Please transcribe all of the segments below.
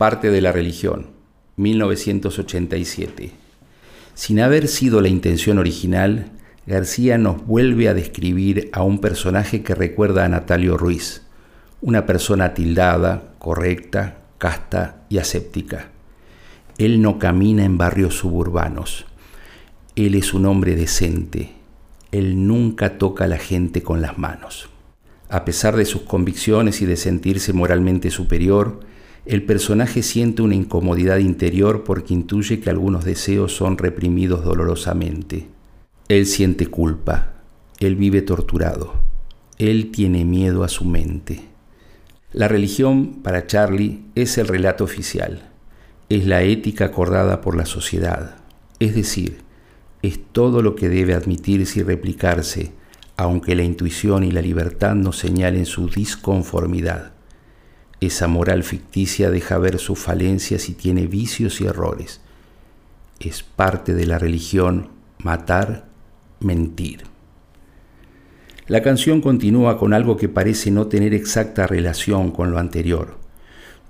Parte de la religión, 1987. Sin haber sido la intención original, García nos vuelve a describir a un personaje que recuerda a Natalio Ruiz, una persona tildada, correcta, casta y aséptica. Él no camina en barrios suburbanos. Él es un hombre decente. Él nunca toca a la gente con las manos. A pesar de sus convicciones y de sentirse moralmente superior, el personaje siente una incomodidad interior porque intuye que algunos deseos son reprimidos dolorosamente. Él siente culpa, él vive torturado, él tiene miedo a su mente. La religión, para Charlie, es el relato oficial, es la ética acordada por la sociedad, es decir, es todo lo que debe admitirse y replicarse aunque la intuición y la libertad nos señalen su disconformidad. Esa moral ficticia deja ver sus falencias y tiene vicios y errores. Es parte de la religión matar, mentir. La canción continúa con algo que parece no tener exacta relación con lo anterior,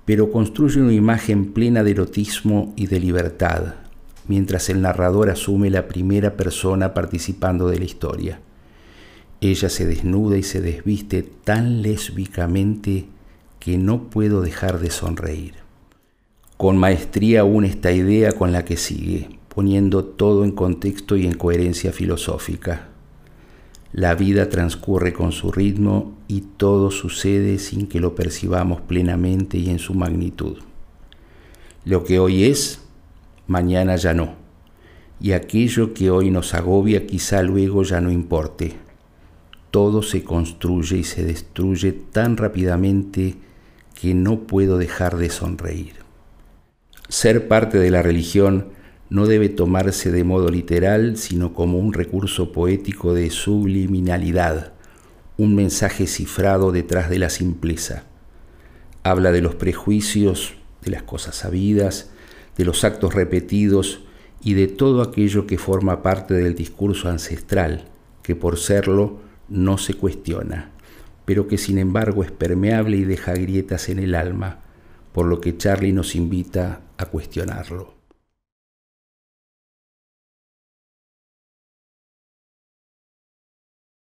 pero construye una imagen plena de erotismo y de libertad, mientras el narrador asume la primera persona participando de la historia. Ella se desnuda y se desviste tan lésbicamente que no puedo dejar de sonreír. Con maestría une esta idea con la que sigue, poniendo todo en contexto y en coherencia filosófica. La vida transcurre con su ritmo y todo sucede sin que lo percibamos plenamente y en su magnitud. Lo que hoy es, mañana ya no, y aquello que hoy nos agobia quizá luego ya no importe todo se construye y se destruye tan rápidamente que no puedo dejar de sonreír. Ser parte de la religión no debe tomarse de modo literal, sino como un recurso poético de subliminalidad, un mensaje cifrado detrás de la simpleza. Habla de los prejuicios, de las cosas sabidas, de los actos repetidos y de todo aquello que forma parte del discurso ancestral, que por serlo no se cuestiona, pero que sin embargo es permeable y deja grietas en el alma, por lo que Charlie nos invita a cuestionarlo.